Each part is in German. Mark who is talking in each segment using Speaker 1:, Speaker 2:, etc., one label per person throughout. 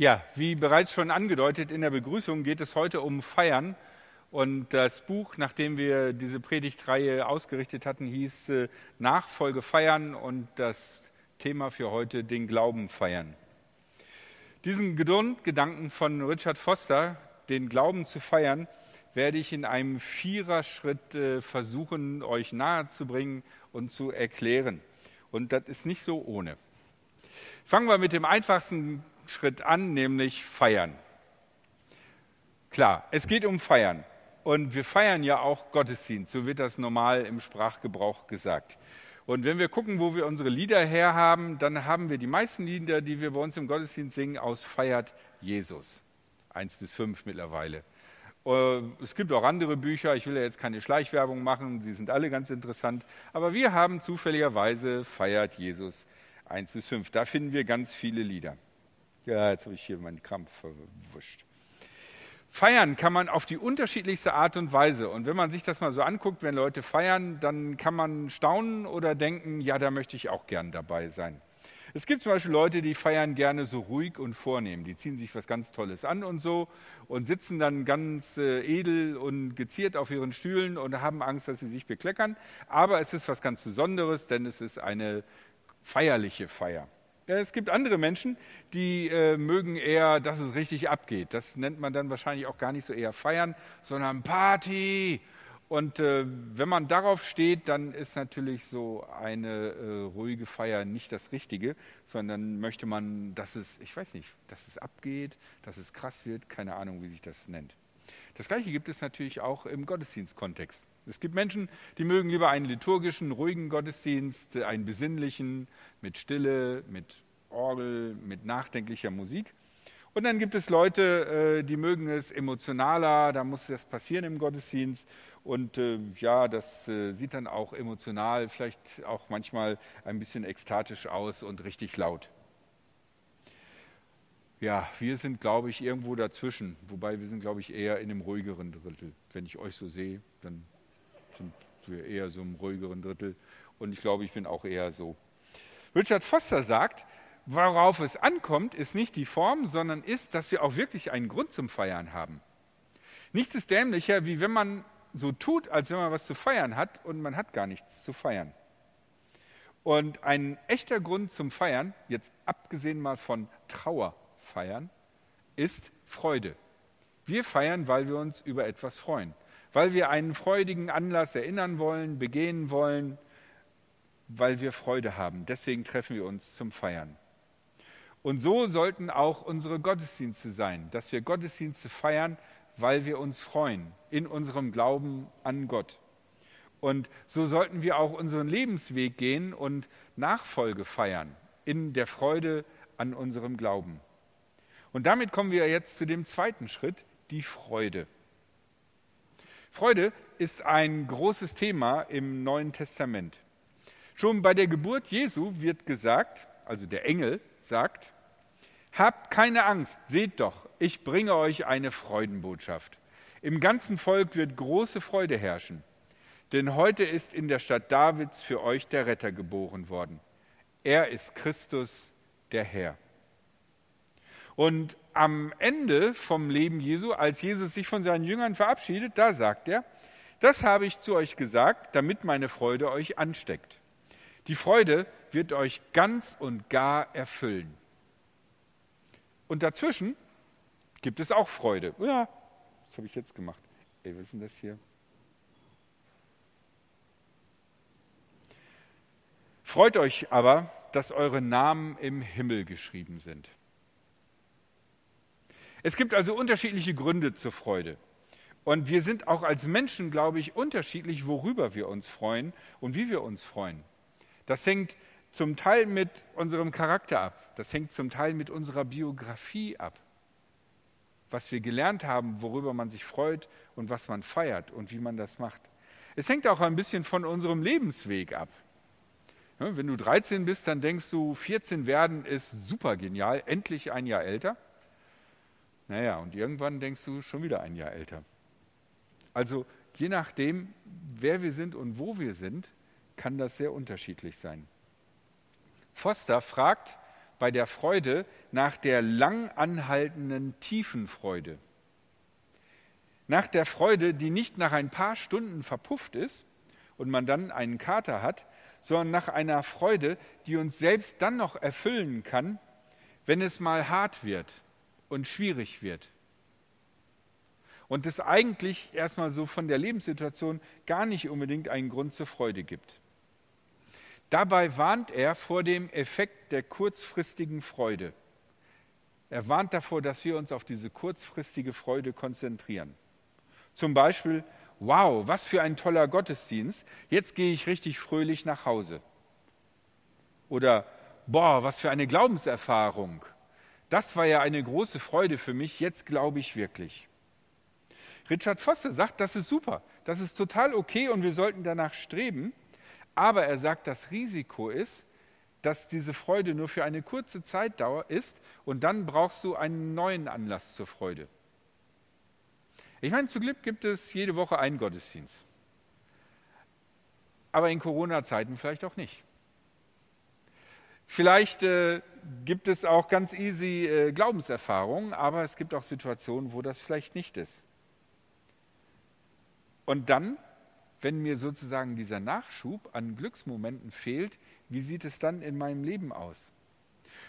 Speaker 1: Ja, wie bereits schon angedeutet in der Begrüßung geht es heute um Feiern. Und das Buch, nachdem wir diese Predigtreihe ausgerichtet hatten, hieß äh, Nachfolge feiern und das Thema für heute den Glauben feiern. Diesen Gedanken von Richard Foster, den Glauben zu feiern, werde ich in einem Viererschritt äh, versuchen, euch nahezubringen und zu erklären. Und das ist nicht so ohne. Fangen wir mit dem einfachsten Schritt an, nämlich feiern. Klar, es geht um Feiern. Und wir feiern ja auch Gottesdienst, so wird das normal im Sprachgebrauch gesagt. Und wenn wir gucken, wo wir unsere Lieder herhaben, dann haben wir die meisten Lieder, die wir bei uns im Gottesdienst singen, aus Feiert Jesus. Eins bis fünf mittlerweile. Äh, es gibt auch andere Bücher, ich will ja jetzt keine Schleichwerbung machen, sie sind alle ganz interessant. Aber wir haben zufälligerweise Feiert Jesus eins bis fünf. Da finden wir ganz viele Lieder. Ja, jetzt habe ich hier meinen Krampf verwuscht. Feiern kann man auf die unterschiedlichste Art und Weise. Und wenn man sich das mal so anguckt, wenn Leute feiern, dann kann man staunen oder denken, ja, da möchte ich auch gern dabei sein. Es gibt zum Beispiel Leute, die feiern gerne so ruhig und vornehm. Die ziehen sich was ganz Tolles an und so und sitzen dann ganz äh, edel und geziert auf ihren Stühlen und haben Angst, dass sie sich bekleckern. Aber es ist was ganz Besonderes, denn es ist eine feierliche Feier. Es gibt andere Menschen, die äh, mögen eher, dass es richtig abgeht. Das nennt man dann wahrscheinlich auch gar nicht so eher feiern, sondern Party. Und äh, wenn man darauf steht, dann ist natürlich so eine äh, ruhige Feier nicht das Richtige, sondern möchte man, dass es, ich weiß nicht, dass es abgeht, dass es krass wird, keine Ahnung, wie sich das nennt. Das Gleiche gibt es natürlich auch im Gottesdienstkontext. Es gibt Menschen, die mögen lieber einen liturgischen, ruhigen Gottesdienst, einen besinnlichen, mit Stille, mit Orgel, mit nachdenklicher Musik. Und dann gibt es Leute, äh, die mögen es emotionaler, da muss das passieren im Gottesdienst. Und äh, ja, das äh, sieht dann auch emotional, vielleicht auch manchmal ein bisschen ekstatisch aus und richtig laut. Ja, wir sind, glaube ich, irgendwo dazwischen. Wobei wir sind, glaube ich, eher in einem ruhigeren Drittel. Wenn ich euch so sehe, dann sind wir eher so im ruhigeren Drittel. Und ich glaube, ich bin auch eher so. Richard Foster sagt, worauf es ankommt, ist nicht die Form, sondern ist, dass wir auch wirklich einen Grund zum Feiern haben. Nichts ist dämlicher, wie wenn man so tut, als wenn man was zu feiern hat und man hat gar nichts zu feiern. Und ein echter Grund zum Feiern, jetzt abgesehen mal von Trauerfeiern, ist Freude. Wir feiern, weil wir uns über etwas freuen weil wir einen freudigen Anlass erinnern wollen, begehen wollen, weil wir Freude haben. Deswegen treffen wir uns zum Feiern. Und so sollten auch unsere Gottesdienste sein, dass wir Gottesdienste feiern, weil wir uns freuen in unserem Glauben an Gott. Und so sollten wir auch unseren Lebensweg gehen und Nachfolge feiern in der Freude an unserem Glauben. Und damit kommen wir jetzt zu dem zweiten Schritt, die Freude. Freude ist ein großes Thema im Neuen Testament. Schon bei der Geburt Jesu wird gesagt, also der Engel sagt, Habt keine Angst, seht doch, ich bringe euch eine Freudenbotschaft. Im ganzen Volk wird große Freude herrschen, denn heute ist in der Stadt Davids für euch der Retter geboren worden. Er ist Christus, der Herr. Und am Ende vom Leben Jesu, als Jesus sich von seinen Jüngern verabschiedet, da sagt er, das habe ich zu euch gesagt, damit meine Freude euch ansteckt. Die Freude wird euch ganz und gar erfüllen. Und dazwischen gibt es auch Freude. Ja, was habe ich jetzt gemacht? Ey, was ist denn das hier? Freut euch aber, dass eure Namen im Himmel geschrieben sind. Es gibt also unterschiedliche Gründe zur Freude. Und wir sind auch als Menschen, glaube ich, unterschiedlich, worüber wir uns freuen und wie wir uns freuen. Das hängt zum Teil mit unserem Charakter ab. Das hängt zum Teil mit unserer Biografie ab. Was wir gelernt haben, worüber man sich freut und was man feiert und wie man das macht. Es hängt auch ein bisschen von unserem Lebensweg ab. Wenn du 13 bist, dann denkst du, 14 werden ist super genial, endlich ein Jahr älter. Naja, und irgendwann denkst du schon wieder ein Jahr älter. Also je nachdem, wer wir sind und wo wir sind, kann das sehr unterschiedlich sein. Foster fragt bei der Freude nach der lang anhaltenden tiefen Freude. Nach der Freude, die nicht nach ein paar Stunden verpufft ist und man dann einen Kater hat, sondern nach einer Freude, die uns selbst dann noch erfüllen kann, wenn es mal hart wird und schwierig wird. Und es eigentlich erstmal so von der Lebenssituation gar nicht unbedingt einen Grund zur Freude gibt. Dabei warnt er vor dem Effekt der kurzfristigen Freude. Er warnt davor, dass wir uns auf diese kurzfristige Freude konzentrieren. Zum Beispiel, wow, was für ein toller Gottesdienst, jetzt gehe ich richtig fröhlich nach Hause. Oder, boah, was für eine Glaubenserfahrung, das war ja eine große Freude für mich, jetzt glaube ich wirklich. Richard Foster sagt, das ist super, das ist total okay und wir sollten danach streben, aber er sagt, das Risiko ist, dass diese Freude nur für eine kurze Zeitdauer ist und dann brauchst du einen neuen Anlass zur Freude. Ich meine, zu Glück gibt es jede Woche einen Gottesdienst. Aber in Corona-Zeiten vielleicht auch nicht. Vielleicht äh, gibt es auch ganz easy äh, Glaubenserfahrungen, aber es gibt auch Situationen, wo das vielleicht nicht ist. Und dann, wenn mir sozusagen dieser Nachschub an Glücksmomenten fehlt, wie sieht es dann in meinem Leben aus?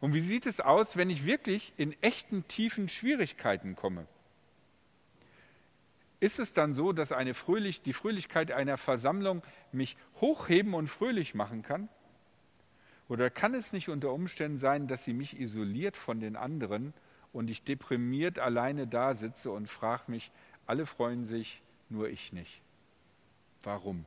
Speaker 1: Und wie sieht es aus, wenn ich wirklich in echten tiefen Schwierigkeiten komme? Ist es dann so, dass eine Fröhlich, die Fröhlichkeit einer Versammlung mich hochheben und fröhlich machen kann? Oder kann es nicht unter Umständen sein, dass sie mich isoliert von den anderen und ich deprimiert alleine da sitze und frage mich, alle freuen sich, nur ich nicht. Warum?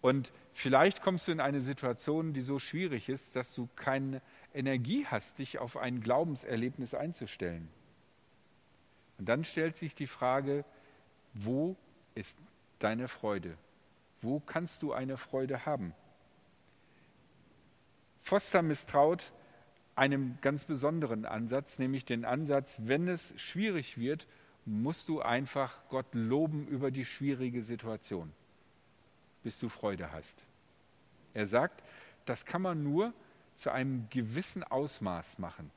Speaker 1: Und vielleicht kommst du in eine Situation, die so schwierig ist, dass du keine Energie hast, dich auf ein Glaubenserlebnis einzustellen. Und dann stellt sich die Frage, wo ist deine Freude? Wo kannst du eine Freude haben? Foster misstraut einem ganz besonderen Ansatz, nämlich den Ansatz, wenn es schwierig wird, musst du einfach Gott loben über die schwierige Situation, bis du Freude hast. Er sagt, das kann man nur zu einem gewissen Ausmaß machen.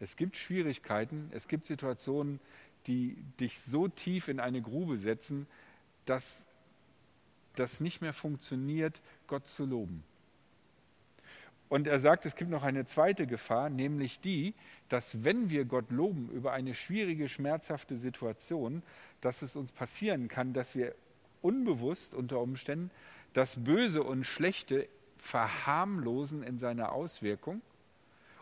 Speaker 1: Es gibt Schwierigkeiten, es gibt Situationen, die dich so tief in eine Grube setzen, dass das nicht mehr funktioniert, Gott zu loben. Und er sagt, es gibt noch eine zweite Gefahr, nämlich die, dass wenn wir Gott loben über eine schwierige, schmerzhafte Situation, dass es uns passieren kann, dass wir unbewusst unter Umständen das Böse und Schlechte verharmlosen in seiner Auswirkung.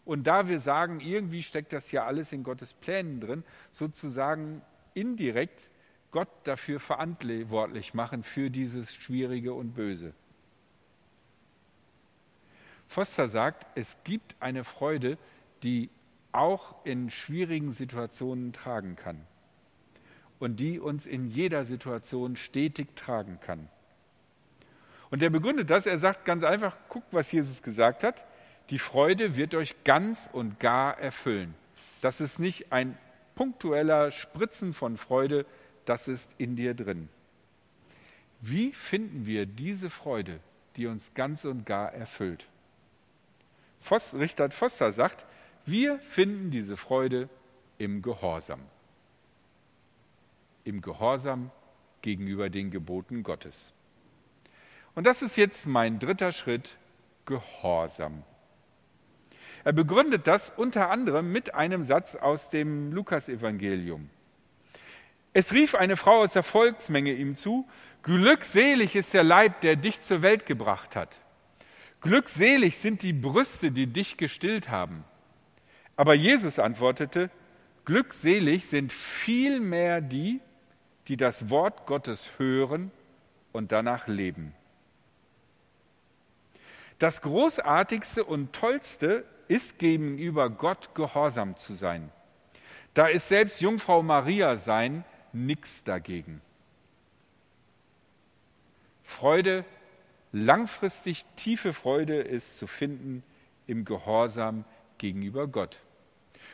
Speaker 1: Und da wir sagen, irgendwie steckt das ja alles in Gottes Plänen drin, sozusagen indirekt Gott dafür verantwortlich machen für dieses Schwierige und Böse. Foster sagt, es gibt eine Freude, die auch in schwierigen Situationen tragen kann und die uns in jeder Situation stetig tragen kann. Und er begründet das, er sagt ganz einfach, guckt, was Jesus gesagt hat, die Freude wird euch ganz und gar erfüllen. Das ist nicht ein punktueller Spritzen von Freude, das ist in dir drin. Wie finden wir diese Freude, die uns ganz und gar erfüllt? Voss, Richard Foster sagt, wir finden diese Freude im Gehorsam. Im Gehorsam gegenüber den Geboten Gottes. Und das ist jetzt mein dritter Schritt, Gehorsam. Er begründet das unter anderem mit einem Satz aus dem Lukasevangelium. Es rief eine Frau aus der Volksmenge ihm zu, Glückselig ist der Leib, der dich zur Welt gebracht hat. Glückselig sind die Brüste, die dich gestillt haben. Aber Jesus antwortete, glückselig sind vielmehr die, die das Wort Gottes hören und danach leben. Das Großartigste und Tollste ist gegenüber Gott gehorsam zu sein. Da ist selbst Jungfrau Maria sein nichts dagegen. Freude langfristig tiefe Freude ist zu finden im Gehorsam gegenüber Gott.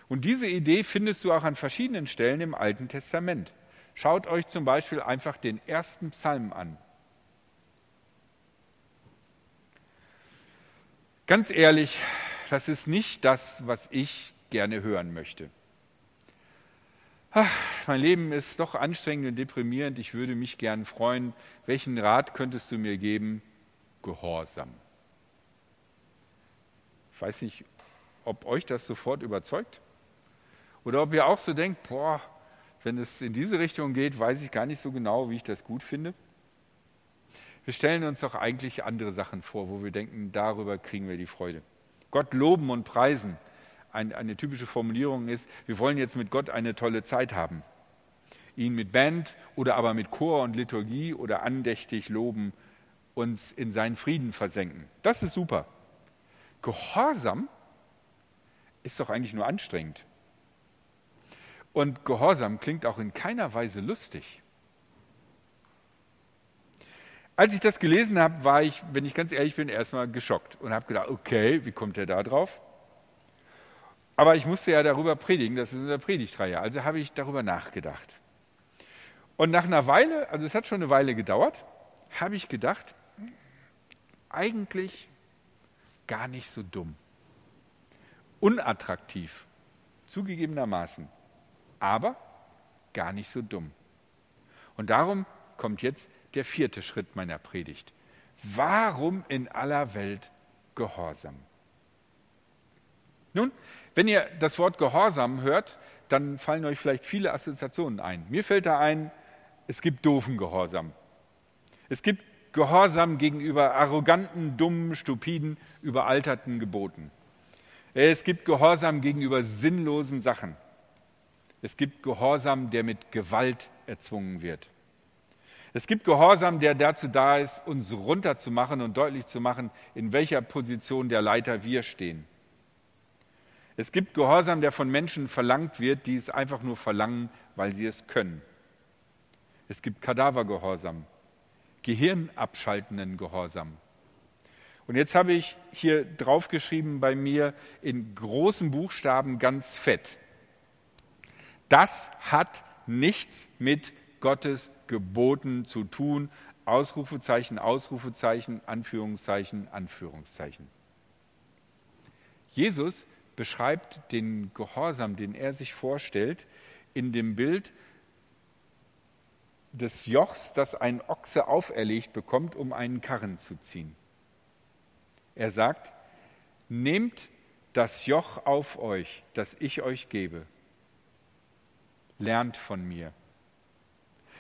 Speaker 1: Und diese Idee findest du auch an verschiedenen Stellen im Alten Testament. Schaut euch zum Beispiel einfach den ersten Psalm an. Ganz ehrlich, das ist nicht das, was ich gerne hören möchte. Ach, mein Leben ist doch anstrengend und deprimierend. Ich würde mich gern freuen. Welchen Rat könntest du mir geben? Gehorsam. Ich weiß nicht, ob euch das sofort überzeugt oder ob ihr auch so denkt, boah, wenn es in diese Richtung geht, weiß ich gar nicht so genau, wie ich das gut finde. Wir stellen uns doch eigentlich andere Sachen vor, wo wir denken, darüber kriegen wir die Freude. Gott loben und preisen ein, eine typische Formulierung ist, wir wollen jetzt mit Gott eine tolle Zeit haben. Ihn mit Band oder aber mit Chor und Liturgie oder andächtig loben, uns in seinen Frieden versenken. Das ist super. Gehorsam ist doch eigentlich nur anstrengend. Und Gehorsam klingt auch in keiner Weise lustig. Als ich das gelesen habe, war ich, wenn ich ganz ehrlich bin, erstmal geschockt und habe gedacht, okay, wie kommt er da drauf? Aber ich musste ja darüber predigen, das ist eine Predigtreihe, also habe ich darüber nachgedacht. Und nach einer Weile, also es hat schon eine Weile gedauert, habe ich gedacht, eigentlich gar nicht so dumm. Unattraktiv, zugegebenermaßen, aber gar nicht so dumm. Und darum kommt jetzt der vierte Schritt meiner Predigt. Warum in aller Welt Gehorsam? Nun, wenn ihr das Wort Gehorsam hört, dann fallen euch vielleicht viele Assoziationen ein. Mir fällt da ein, es gibt doofen Gehorsam. Es gibt Gehorsam gegenüber arroganten, dummen, stupiden, überalterten Geboten. Es gibt Gehorsam gegenüber sinnlosen Sachen. Es gibt Gehorsam, der mit Gewalt erzwungen wird. Es gibt Gehorsam, der dazu da ist, uns runterzumachen und deutlich zu machen, in welcher Position der Leiter wir stehen. Es gibt Gehorsam, der von Menschen verlangt wird, die es einfach nur verlangen, weil sie es können. Es gibt Kadavergehorsam, gehirnabschaltenden Gehorsam. Und jetzt habe ich hier draufgeschrieben bei mir in großen Buchstaben ganz fett. Das hat nichts mit Gottes Geboten zu tun. Ausrufezeichen, Ausrufezeichen, Anführungszeichen, Anführungszeichen. Jesus beschreibt den Gehorsam, den er sich vorstellt, in dem Bild des Jochs, das ein Ochse auferlegt bekommt, um einen Karren zu ziehen. Er sagt, nehmt das Joch auf euch, das ich euch gebe. Lernt von mir.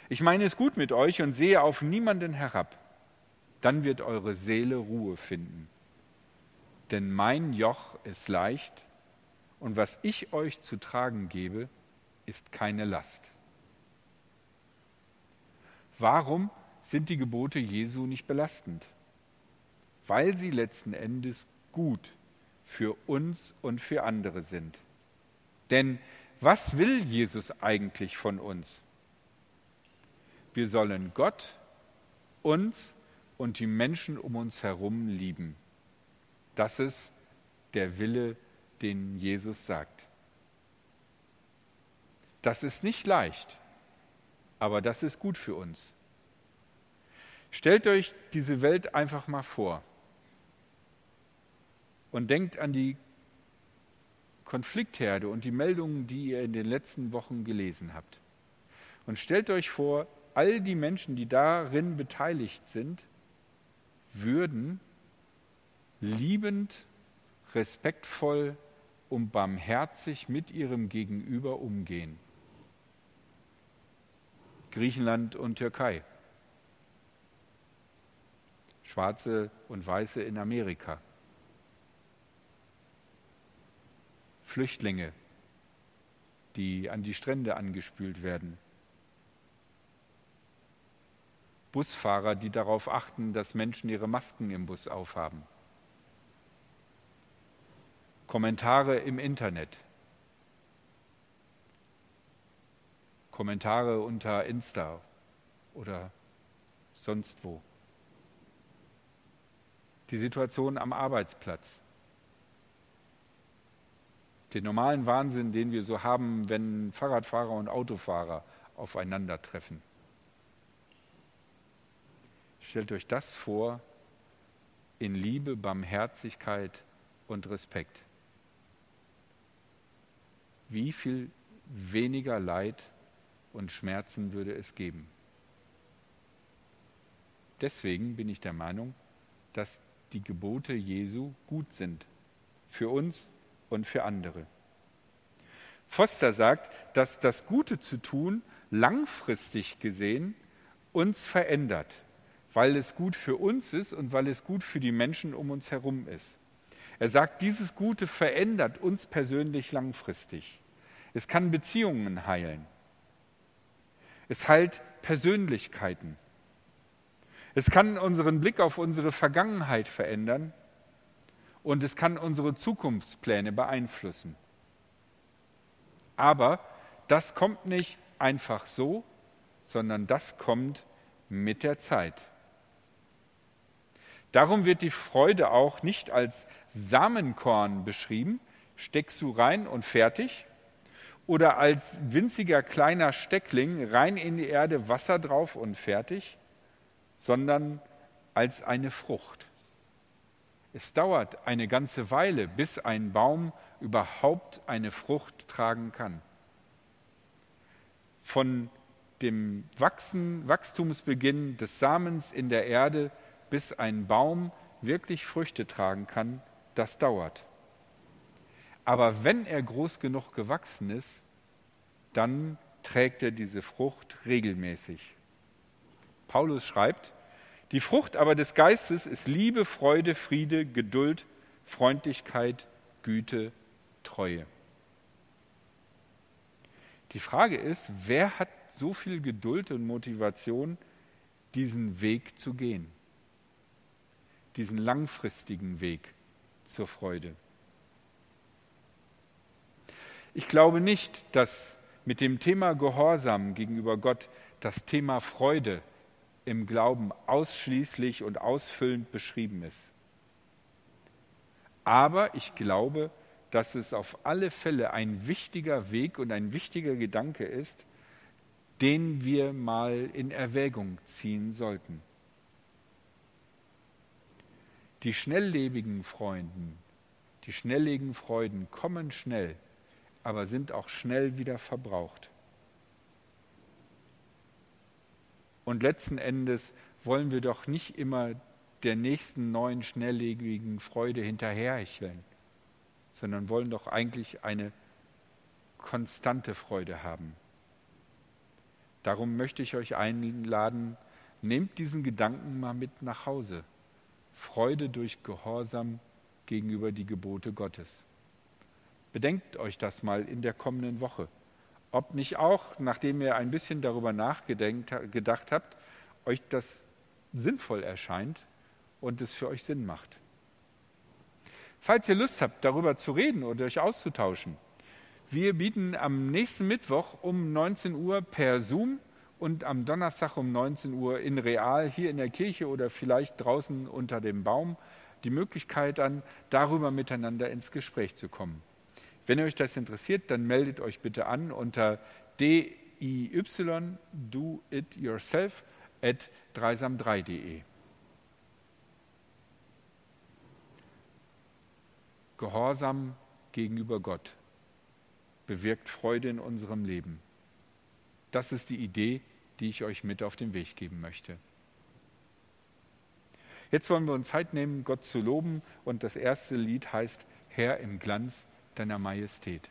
Speaker 1: Ich meine es gut mit euch und sehe auf niemanden herab. Dann wird eure Seele Ruhe finden. Denn mein Joch ist leicht und was ich euch zu tragen gebe, ist keine Last. Warum sind die Gebote Jesu nicht belastend? Weil sie letzten Endes gut für uns und für andere sind. Denn was will Jesus eigentlich von uns? Wir sollen Gott, uns und die Menschen um uns herum lieben. Das ist der Wille den Jesus sagt. Das ist nicht leicht, aber das ist gut für uns. Stellt euch diese Welt einfach mal vor und denkt an die Konfliktherde und die Meldungen, die ihr in den letzten Wochen gelesen habt. Und stellt euch vor, all die Menschen, die darin beteiligt sind, würden liebend, respektvoll und barmherzig mit ihrem Gegenüber umgehen. Griechenland und Türkei. Schwarze und Weiße in Amerika. Flüchtlinge, die an die Strände angespült werden. Busfahrer, die darauf achten, dass Menschen ihre Masken im Bus aufhaben. Kommentare im Internet, Kommentare unter Insta oder sonst wo. Die Situation am Arbeitsplatz. Den normalen Wahnsinn, den wir so haben, wenn Fahrradfahrer und Autofahrer aufeinandertreffen. Stellt euch das vor in Liebe, Barmherzigkeit und Respekt. Wie viel weniger Leid und Schmerzen würde es geben? Deswegen bin ich der Meinung, dass die Gebote Jesu gut sind für uns und für andere. Foster sagt, dass das Gute zu tun langfristig gesehen uns verändert, weil es gut für uns ist und weil es gut für die Menschen um uns herum ist. Er sagt, dieses Gute verändert uns persönlich langfristig. Es kann Beziehungen heilen. Es heilt Persönlichkeiten. Es kann unseren Blick auf unsere Vergangenheit verändern und es kann unsere Zukunftspläne beeinflussen. Aber das kommt nicht einfach so, sondern das kommt mit der Zeit. Darum wird die Freude auch nicht als Samenkorn beschrieben, steckst du rein und fertig, oder als winziger kleiner Steckling rein in die Erde, Wasser drauf und fertig, sondern als eine Frucht. Es dauert eine ganze Weile, bis ein Baum überhaupt eine Frucht tragen kann. Von dem Wachsen, Wachstumsbeginn des Samens in der Erde, bis ein Baum wirklich Früchte tragen kann, das dauert. Aber wenn er groß genug gewachsen ist, dann trägt er diese Frucht regelmäßig. Paulus schreibt, die Frucht aber des Geistes ist Liebe, Freude, Friede, Geduld, Freundlichkeit, Güte, Treue. Die Frage ist, wer hat so viel Geduld und Motivation, diesen Weg zu gehen? Diesen langfristigen Weg zur Freude. Ich glaube nicht, dass mit dem Thema Gehorsam gegenüber Gott das Thema Freude im Glauben ausschließlich und ausfüllend beschrieben ist. Aber ich glaube, dass es auf alle Fälle ein wichtiger Weg und ein wichtiger Gedanke ist, den wir mal in Erwägung ziehen sollten. Die schnelllebigen Freunden, die schnelllebigen Freuden kommen schnell, aber sind auch schnell wieder verbraucht. Und letzten Endes wollen wir doch nicht immer der nächsten neuen schnelllebigen Freude hinterherhecheln, sondern wollen doch eigentlich eine konstante Freude haben. Darum möchte ich euch einladen, nehmt diesen Gedanken mal mit nach Hause. Freude durch Gehorsam gegenüber die Gebote Gottes. Bedenkt euch das mal in der kommenden Woche ob nicht auch, nachdem ihr ein bisschen darüber nachgedacht habt, euch das sinnvoll erscheint und es für euch Sinn macht. Falls ihr Lust habt, darüber zu reden oder euch auszutauschen, wir bieten am nächsten Mittwoch um 19 Uhr per Zoom und am Donnerstag um 19 Uhr in Real hier in der Kirche oder vielleicht draußen unter dem Baum die Möglichkeit an, darüber miteinander ins Gespräch zu kommen. Wenn euch das interessiert, dann meldet euch bitte an unter diy do it yourself at dreisam3.de. Gehorsam gegenüber Gott bewirkt Freude in unserem Leben. Das ist die Idee, die ich euch mit auf den Weg geben möchte. Jetzt wollen wir uns Zeit nehmen, Gott zu loben und das erste Lied heißt Herr im Glanz deiner Majestät.